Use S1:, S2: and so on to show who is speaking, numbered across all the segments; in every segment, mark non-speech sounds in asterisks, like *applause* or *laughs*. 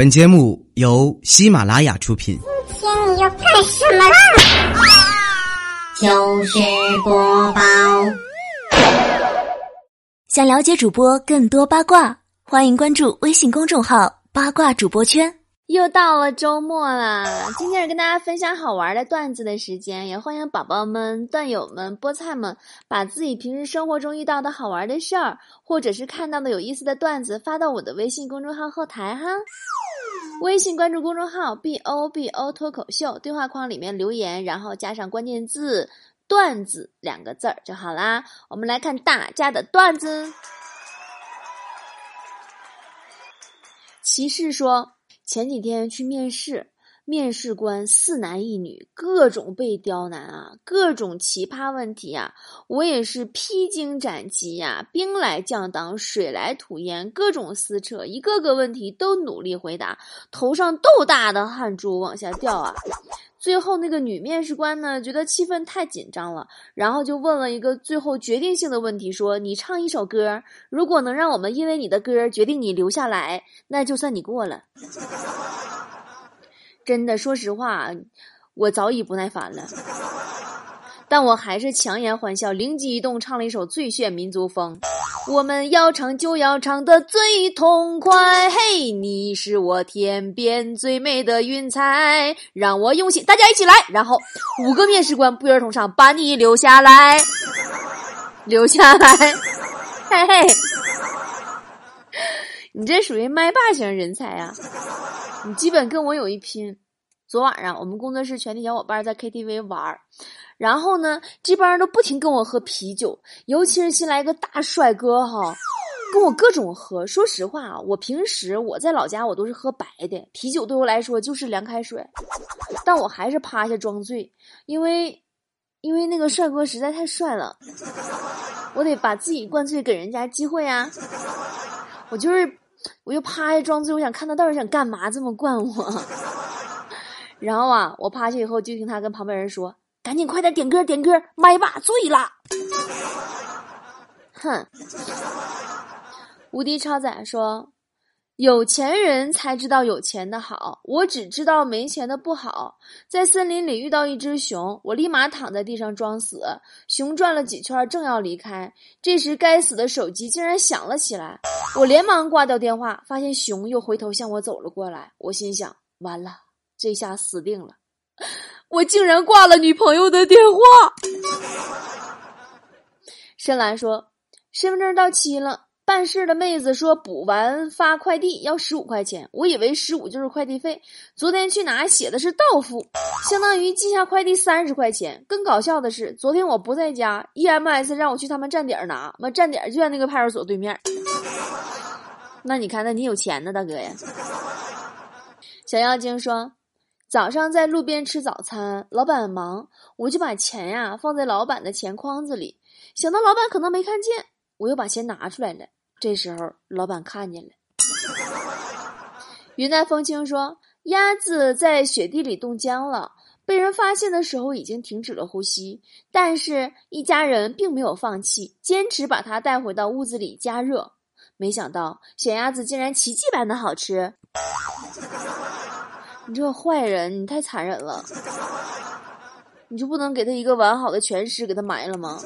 S1: 本节目由喜马拉雅出品。
S2: 今天你要干什么啦？
S3: 糗事播报。
S4: 想了解主播更多八卦，欢迎关注微信公众号“八卦主播圈”。
S5: 又到了周末啦，今天是跟大家分享好玩的段子的时间，也欢迎宝宝们、段友们、菠菜们把自己平时生活中遇到的好玩的事儿，或者是看到的有意思的段子发到我的微信公众号后台哈。微信关注公众号 “b o b o 脱口秀”，对话框里面留言，然后加上关键字“段子”两个字儿就好啦。我们来看大家的段子。骑士说。前几天去面试，面试官四男一女，各种被刁难啊，各种奇葩问题啊，我也是披荆斩棘呀，兵来将挡，水来土掩，各种撕扯，一个个问题都努力回答，头上豆大的汗珠往下掉啊。最后那个女面试官呢，觉得气氛太紧张了，然后就问了一个最后决定性的问题，说：“你唱一首歌，如果能让我们因为你的歌决定你留下来，那就算你过了。”真的，说实话，我早已不耐烦了。但我还是强颜欢笑，灵机一动，唱了一首最炫民族风。我们要唱就要唱的最痛快，嘿，你是我天边最美的云彩，让我用心，大家一起来。然后五个面试官不约而同唱，把你留下来，留下来，嘿嘿，*laughs* 你这属于麦霸型人才啊，你基本跟我有一拼。昨晚上我们工作室全体小伙伴在 KTV 玩儿。然后呢，这帮人都不停跟我喝啤酒，尤其是新来一个大帅哥哈，跟我各种喝。说实话啊，我平时我在老家我都是喝白的，啤酒对我来说就是凉开水。但我还是趴下装醉，因为，因为那个帅哥实在太帅了，我得把自己灌醉，给人家机会啊。我就是，我就趴下装醉，我想看他到底想干嘛，这么灌我。*laughs* 然后啊，我趴下以后就听他跟旁边人说。赶紧快点点歌点歌，麦霸醉了。哼！无敌超仔说：“有钱人才知道有钱的好，我只知道没钱的不好。”在森林里遇到一只熊，我立马躺在地上装死。熊转了几圈，正要离开，这时该死的手机竟然响了起来。我连忙挂掉电话，发现熊又回头向我走了过来。我心想：完了，这下死定了。我竟然挂了女朋友的电话。深蓝说：“身份证到期了，办事的妹子说补完发快递要十五块钱，我以为十五就是快递费。昨天去拿写的是到付，相当于寄下快递三十块钱。更搞笑的是，昨天我不在家，EMS 让我去他们站点拿，妈站点就在那个派出所对面。那你看，那你有钱呢，大哥呀？”小妖精说。早上在路边吃早餐，老板忙，我就把钱呀放在老板的钱筐子里，想到老板可能没看见，我又把钱拿出来了。这时候老板看见了。云淡风轻说：“鸭子在雪地里冻僵了，被人发现的时候已经停止了呼吸，但是一家人并没有放弃，坚持把它带回到屋子里加热。没想到小鸭子竟然奇迹般的好吃。”你这个坏人，你太残忍了！你就不能给他一个完好的全尸，给他埋了吗？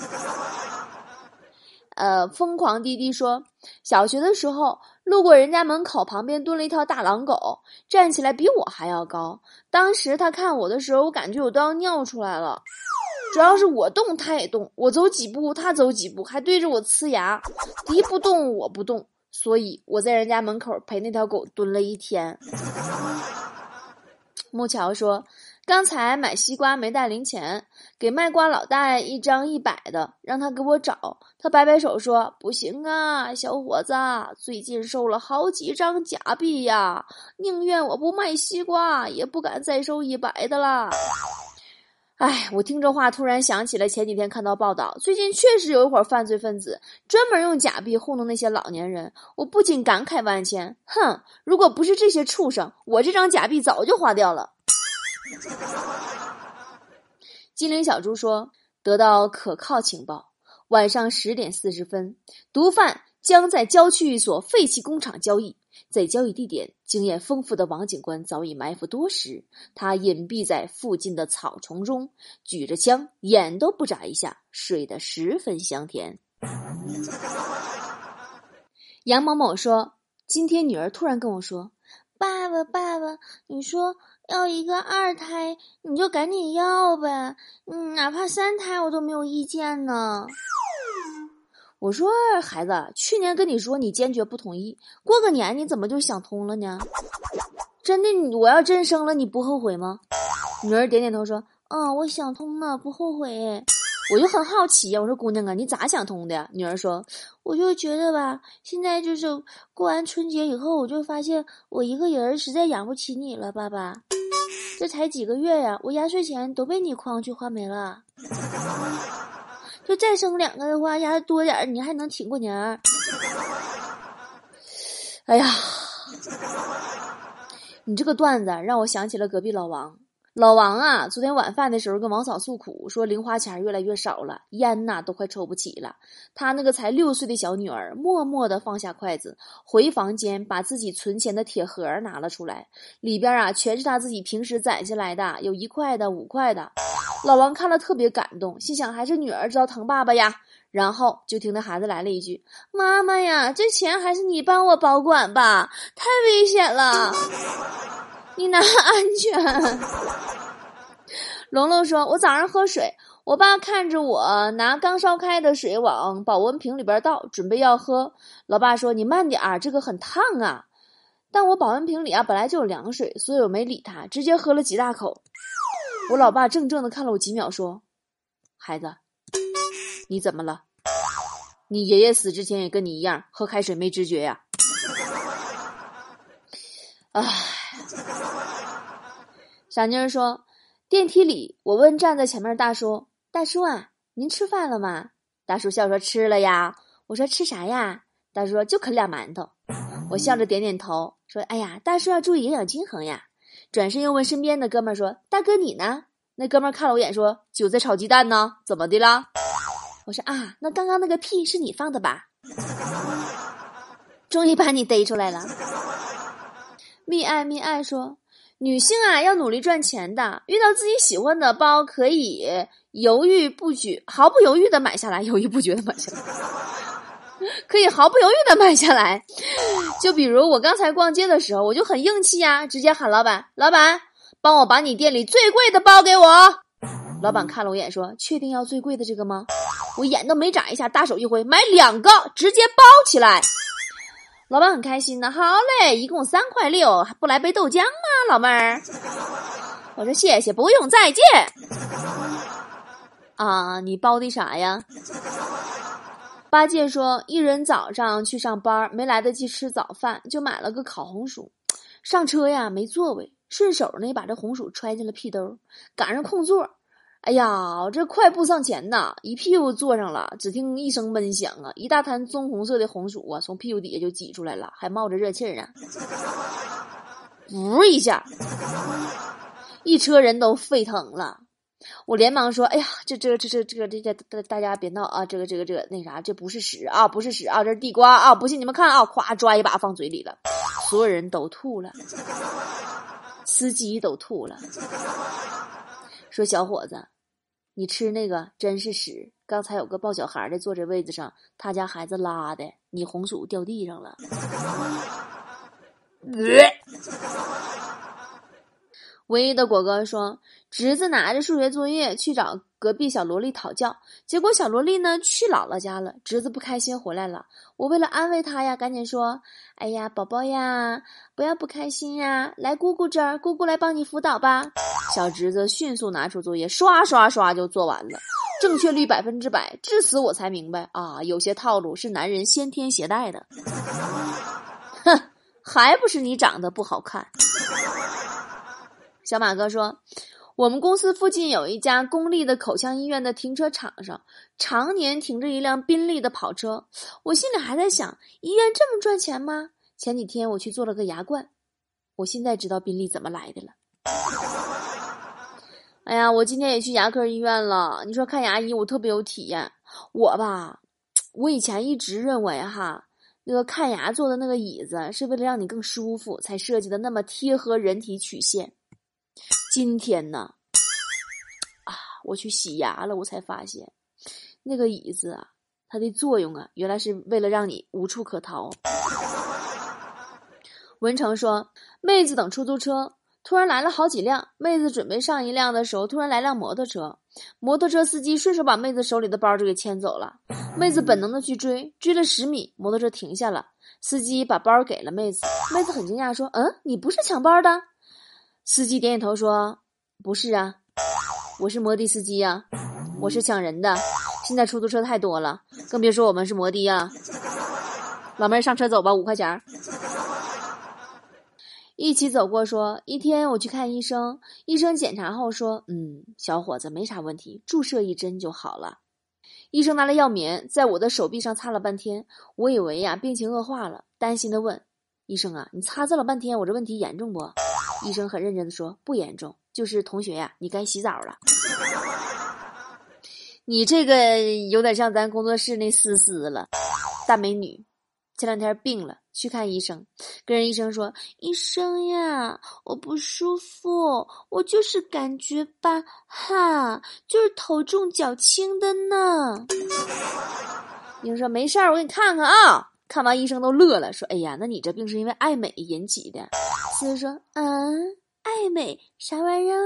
S5: 呃，疯狂滴滴说，小学的时候路过人家门口，旁边蹲了一条大狼狗，站起来比我还要高。当时他看我的时候，我感觉我都要尿出来了。主要是我动，他也动；我走几步，他走几步，还对着我呲牙。敌不动，我不动，所以我在人家门口陪那条狗蹲了一天。*laughs* 木桥说：“刚才买西瓜没带零钱，给卖瓜老大爷一张一百的，让他给我找。他摆摆手说：‘不行啊，小伙子，最近收了好几张假币呀，宁愿我不卖西瓜，也不敢再收一百的啦。’哎，我听这话，突然想起了前几天看到报道，最近确实有一伙犯罪分子专门用假币糊弄那些老年人。我不禁感慨万千。哼，如果不是这些畜生，我这张假币早就花掉了。*laughs* 金陵小猪说：“得到可靠情报，晚上十点四十分，毒贩将在郊区一所废弃工厂交易。在交易地点，经验丰富的王警官早已埋伏多时。他隐蔽在附近的草丛中，举着枪，眼都不眨一下，睡得十分香甜。*laughs* 杨某某说：“今天女儿突然跟我说，
S2: 爸爸，爸爸，你说要一个二胎，你就赶紧要呗，哪怕三胎我都没有意见呢。”
S5: 我说：“孩子，去年跟你说你坚决不同意，过个年你怎么就想通了呢？真的，我要真生了，你不后悔吗？”女儿点点头说：“
S2: 嗯，我想通了，不后悔。”
S5: 我就很好奇呀，我说：“姑娘啊，你咋想通的？”女儿说：“
S2: 我就觉得吧，现在就是过完春节以后，我就发现我一个人实在养不起你了，爸爸。这才几个月呀，我压岁钱都被你诓去花没了。”就再生两个的话，压多点儿，你还能挺过年儿。
S5: 哎呀，你这个段子让我想起了隔壁老王。老王啊，昨天晚饭的时候跟王嫂诉苦，说零花钱越来越少了，烟呐都快抽不起了。他那个才六岁的小女儿默默地放下筷子，回房间把自己存钱的铁盒拿了出来，里边啊全是他自己平时攒下来的，有一块的、五块的。老王看了特别感动，心想还是女儿知道疼爸爸呀。然后就听那孩子来了一句：“
S2: 妈妈呀，这钱还是你帮我保管吧，太危险了。”你拿安全。
S5: 龙龙说：“我早上喝水，我爸看着我拿刚烧开的水往保温瓶里边倒，准备要喝。老爸说：‘你慢点儿，这个很烫啊。’但我保温瓶里啊本来就有凉水，所以我没理他，直接喝了几大口。我老爸怔怔的看了我几秒，说：‘孩子，你怎么了？你爷爷死之前也跟你一样，喝开水没知觉呀？’。”小妮儿说：“电梯里，我问站在前面的大叔：‘大叔啊，您吃饭了吗？’大叔笑说：‘吃了呀。’我说：‘吃啥呀？’大叔说：‘就啃俩馒头。’我笑着点点头，说：‘哎呀，大叔要注意营养均衡呀。’转身又问身边的哥们儿说：‘大哥你呢？’那哥们儿看了我一眼说：‘韭菜炒鸡蛋呢？怎么的啦？’我说：‘啊，那刚刚那个屁是你放的吧？’终于把你逮出来了。*laughs* 蜜爱蜜爱说。”女性啊，要努力赚钱的。遇到自己喜欢的包，可以犹豫不决、毫不犹豫的买下来，犹豫不决的买下来，*laughs* 可以毫不犹豫的买下来。就比如我刚才逛街的时候，我就很硬气呀，直接喊老板：“老板，帮我把你店里最贵的包给我。”老板看了我一眼，说：“确定要最贵的这个吗？”我眼都没眨一下，大手一挥，买两个，直接包起来。老板很开心呢，好嘞，一共三块六，还不来杯豆浆吗，老妹儿？*laughs* 我说谢谢，不用，再见。啊，你包的啥呀？八戒说，一人早上去上班，没来得及吃早饭，就买了个烤红薯。上车呀，没座位，顺手呢把这红薯揣进了屁兜，赶上空座。哎呀，我这快步上前呐，一屁股坐上了，只听一声闷响啊，一大滩棕红色的红薯啊，从屁股底下就挤出来了，还冒着热气儿呢。噗一下，一车人都沸腾了。我连忙说：“哎呀，这这这这这这这大大家别闹啊，这个这个这个那啥，这不是屎啊，不是屎啊，这是地瓜啊！不信你们看啊，咵抓一把放嘴里了，所有人都吐了，司机都吐了，说小伙子。”你吃那个真是屎！刚才有个抱小孩的坐这位子上，他家孩子拉的，你红薯掉地上了。*laughs* 唯一的果哥说，侄子拿着数学作业去找隔壁小萝莉讨教，结果小萝莉呢去姥姥家了，侄子不开心回来了。我为了安慰他呀，赶紧说：“哎呀，宝宝呀，不要不开心呀，来姑姑这儿，姑姑来帮你辅导吧。”小侄子迅速拿出作业，刷刷刷就做完了，正确率百分之百。至此我才明白啊，有些套路是男人先天携带的。哼，还不是你长得不好看。小马哥说：“我们公司附近有一家公立的口腔医院的停车场上，常年停着一辆宾利的跑车。我心里还在想，医院这么赚钱吗？前几天我去做了个牙冠，我现在知道宾利怎么来的了。哎呀，我今天也去牙科医院了。你说看牙医，我特别有体验。我吧，我以前一直认为哈，那个看牙做的那个椅子是为了让你更舒服才设计的，那么贴合人体曲线。今天呢，啊，我去洗牙了，我才发现那个椅子啊，它的作用啊，原来是为了让你无处可逃。文成说：“妹子等出租车，突然来了好几辆。妹子准备上一辆的时候，突然来辆摩托车，摩托车司机顺手把妹子手里的包就给牵走了。妹子本能的去追，追了十米，摩托车停下了，司机把包给了妹子。妹子很惊讶说：‘嗯，你不是抢包的？’司机点点头说：‘不是啊，我是摩的司机呀，我是抢人的。现在出租车太多了，更别说我们是摩的啊。老妹儿上车走吧，五块钱。’”一起走过说，一天我去看医生，医生检查后说，嗯，小伙子没啥问题，注射一针就好了。医生拿了药棉在我的手臂上擦了半天，我以为呀病情恶化了，担心的问医生啊，你擦这了半天，我这问题严重不？医生很认真的说，不严重，就是同学呀，你该洗澡了。你这个有点像咱工作室那思思了，大美女。前两天病了，去看医生，跟人医生说：“医生呀，我不舒服，我就是感觉吧，哈，就是头重脚轻的呢。”医生说：“没事儿，我给你看看啊。”看完医生都乐了，说：“哎呀，那你这病是因为爱美引起的。”思思说：“嗯，爱美啥玩意儿？”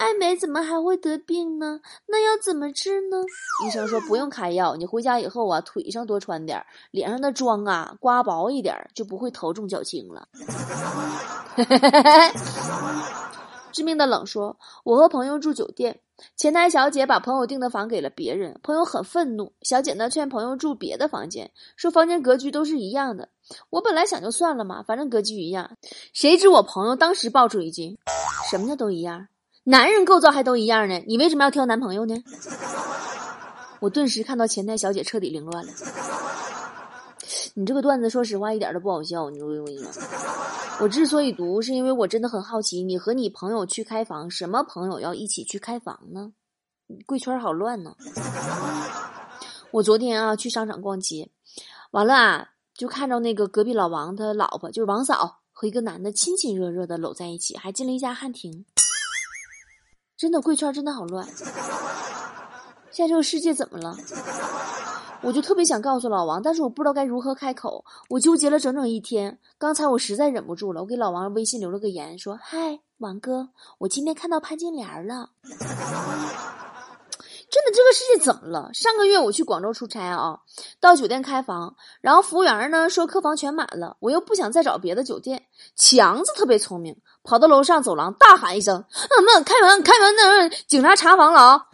S5: 爱美怎么还会得病呢？那要怎么治呢？医生说不用开药，你回家以后啊，腿上多穿点，脸上的妆啊刮薄一点，就不会头重脚轻了。*laughs* 致命的冷说：“我和朋友住酒店，前台小姐把朋友订的房给了别人，朋友很愤怒。小姐呢劝朋友住别的房间，说房间格局都是一样的。我本来想就算了嘛，反正格局一样。谁知我朋友当时爆出一句：什么叫都一样？”男人构造还都一样呢，你为什么要挑男朋友呢？我顿时看到前台小姐彻底凌乱了。你这个段子说实话一点都不好笑，你说为什么？我之所以读，是因为我真的很好奇，你和你朋友去开房，什么朋友要一起去开房呢？贵圈好乱呢。我昨天啊去商场逛街，完了啊就看着那个隔壁老王他老婆就是王嫂和一个男的亲亲热热的搂在一起，还进了一家汉庭。真的贵圈真的好乱，现在这个世界怎么了？我就特别想告诉老王，但是我不知道该如何开口。我纠结了整整一天，刚才我实在忍不住了，我给老王微信留了个言，说：“嗨，王哥，我今天看到潘金莲了。”真的，这个世界怎么了？上个月我去广州出差啊，到酒店开房，然后服务员呢说客房全满了，我又不想再找别的酒店。强子特别聪明，跑到楼上走廊大喊一声：“嗯嗯，开门，开门呢！警察查房了啊！”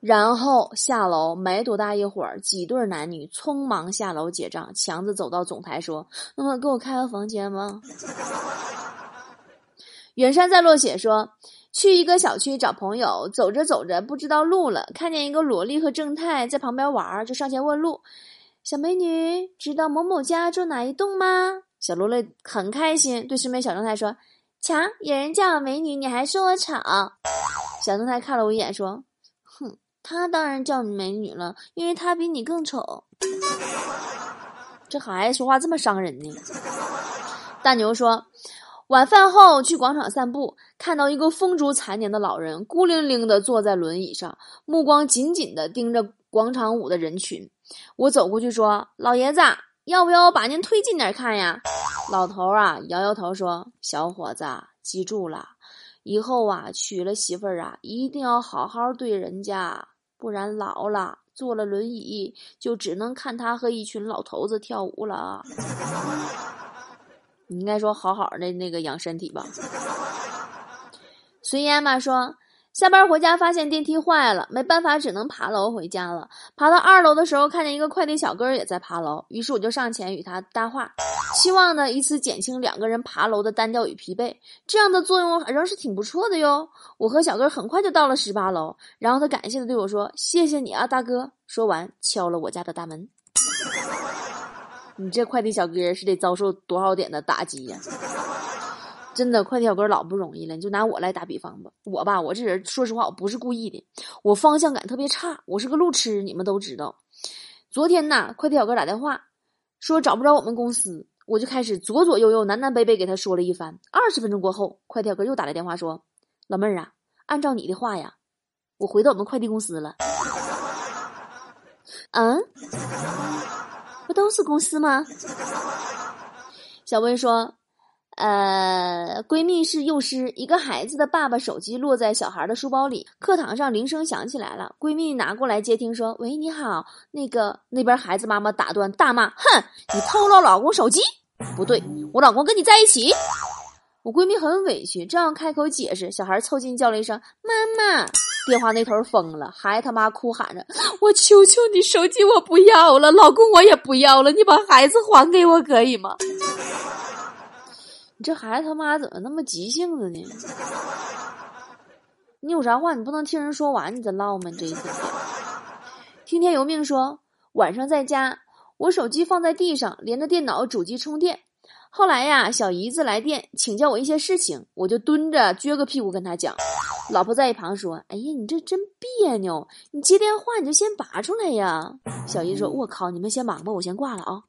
S5: 然后下楼没多大一会儿，几对男女匆忙下楼结账。强子走到总台说：“那么给我开个房间吗？” *laughs* 远山在落雪说。去一个小区找朋友，走着走着不知道路了，看见一个萝莉和正太在旁边玩，就上前问路。小美女，知道某某家住哪一栋吗？小萝莉很开心，对身边小正太说：“瞧，有人叫我美女，你还说我丑。*laughs* ”小正太看了我一眼，说：“哼，他当然叫你美女了，因为他比你更丑。*laughs* ”这孩子说话这么伤人呢？大牛说。晚饭后去广场散步，看到一个风烛残年的老人孤零零地坐在轮椅上，目光紧紧地盯着广场舞的人群。我走过去说：“老爷子，要不要把您推近点看呀？”老头啊摇摇头说：“小伙子，记住了，以后啊娶了媳妇儿啊，一定要好好对人家，不然老了坐了轮椅，就只能看他和一群老头子跳舞了。”你应该说好好的那个养身体吧。随烟嘛说，下班回家发现电梯坏了，没办法只能爬楼回家了。爬到二楼的时候，看见一个快递小哥也在爬楼，于是我就上前与他搭话，希望呢以此减轻两个人爬楼的单调与疲惫。这样的作用仍是挺不错的哟。我和小哥很快就到了十八楼，然后他感谢的对我说：“谢谢你啊，大哥。”说完敲了我家的大门。你这快递小哥是得遭受多少点的打击呀？真的，快递小哥老不容易了。你就拿我来打比方吧，我吧，我这人说实话，我不是故意的，我方向感特别差，我是个路痴，你们都知道。昨天呐，快递小哥打电话说找不着我们公司，我就开始左左右右、南南北北给他说了一番。二十分钟过后，快递小哥又打来电话说：“老妹儿啊，按照你的话呀，我回到我们快递公司了。*laughs* ”嗯，不都是公司吗？小薇说。呃，闺蜜是幼师，一个孩子的爸爸手机落在小孩的书包里，课堂上铃声响起来了，闺蜜拿过来接听，说：“喂，你好，那个那边孩子妈妈打断，大骂：哼，你偷了老公手机？不对，我老公跟你在一起。”我闺蜜很委屈，正要开口解释，小孩凑近叫了一声：“妈妈！”电话那头疯了，孩子他妈哭喊着：“我求求你，手机我不要了，老公我也不要了，你把孩子还给我可以吗？”你这孩子他妈怎么那么急性子呢？你有啥话你不能听人说完你再唠吗？这一天天。听天由命说，晚上在家，我手机放在地上，连着电脑主机充电。后来呀，小姨子来电请教我一些事情，我就蹲着撅个屁股跟他讲。老婆在一旁说：“哎呀，你这真别扭，你接电话你就先拔出来呀。”小姨说：“我靠，你们先忙吧，我先挂了啊。”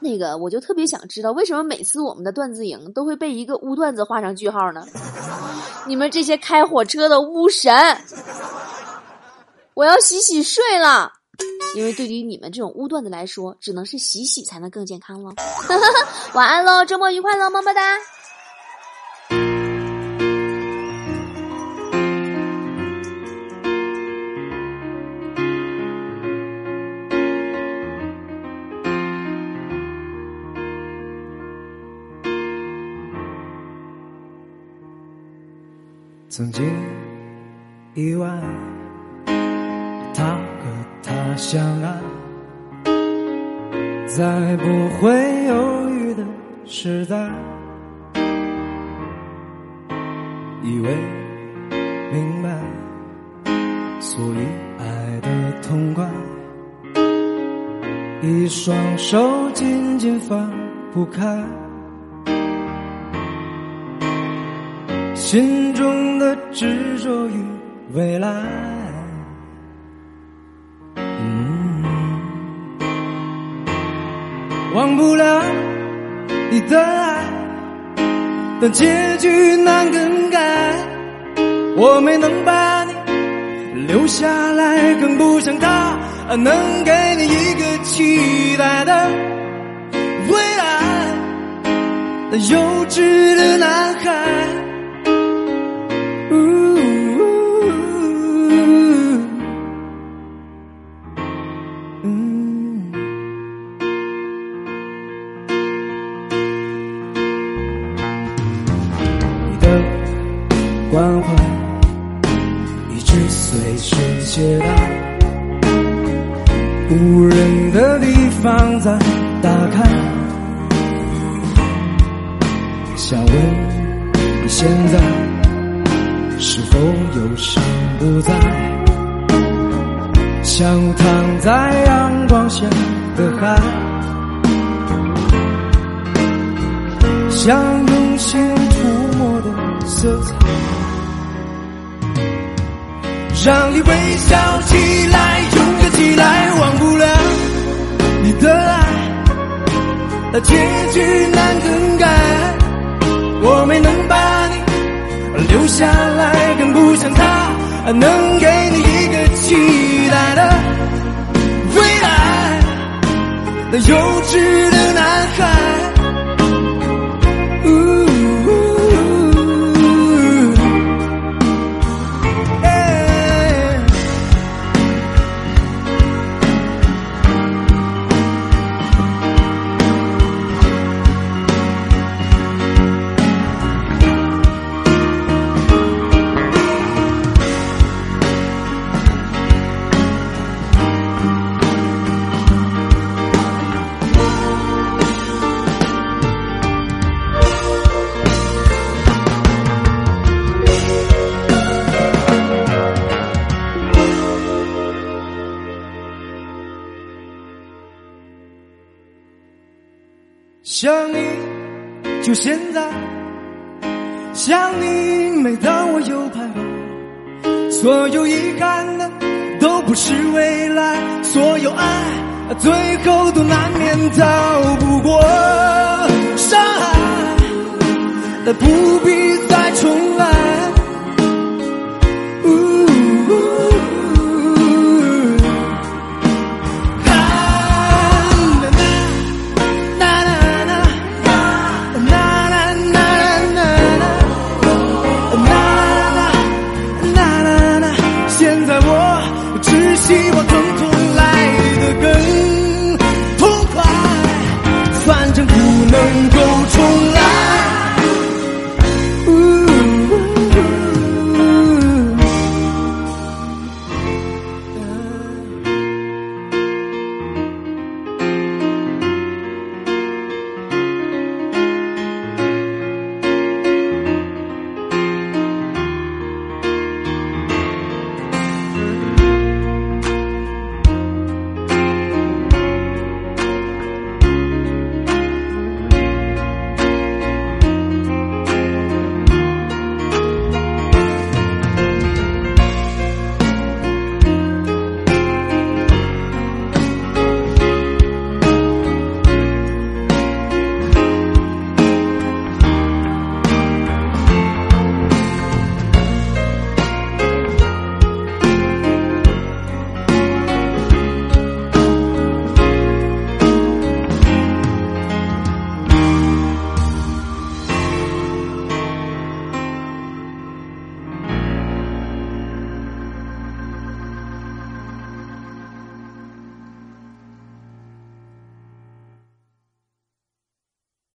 S5: 那个，我就特别想知道，为什么每次我们的段子营都会被一个污段子画上句号呢？你们这些开火车的污神，我要洗洗睡了，因为对于你们这种污段子来说，只能是洗洗才能更健康了。*laughs* 晚安喽，周末愉快喽，么么哒。
S6: 曾经意外她相爱，在不会犹豫的时代，以为明白，所以爱的痛快，一双手紧紧放不开。心中的执着与未来，不了你的爱，但结局难更改。我没能把你留下来，更不像他能给你一个期待的未来。那幼稚的男孩。是否有心不在？像躺在阳光下的海，像用心涂抹的色彩。让你微笑起来，勇敢起来，忘不了你的爱，那结局难更改。我没能把留下来，更不像他能给你一个期待的未来。那幼稚的男孩。想你就现在想你每当我又徘徊所有遗憾的都不是未来所有爱最后都难免逃不过伤害但不必再重来。希望更。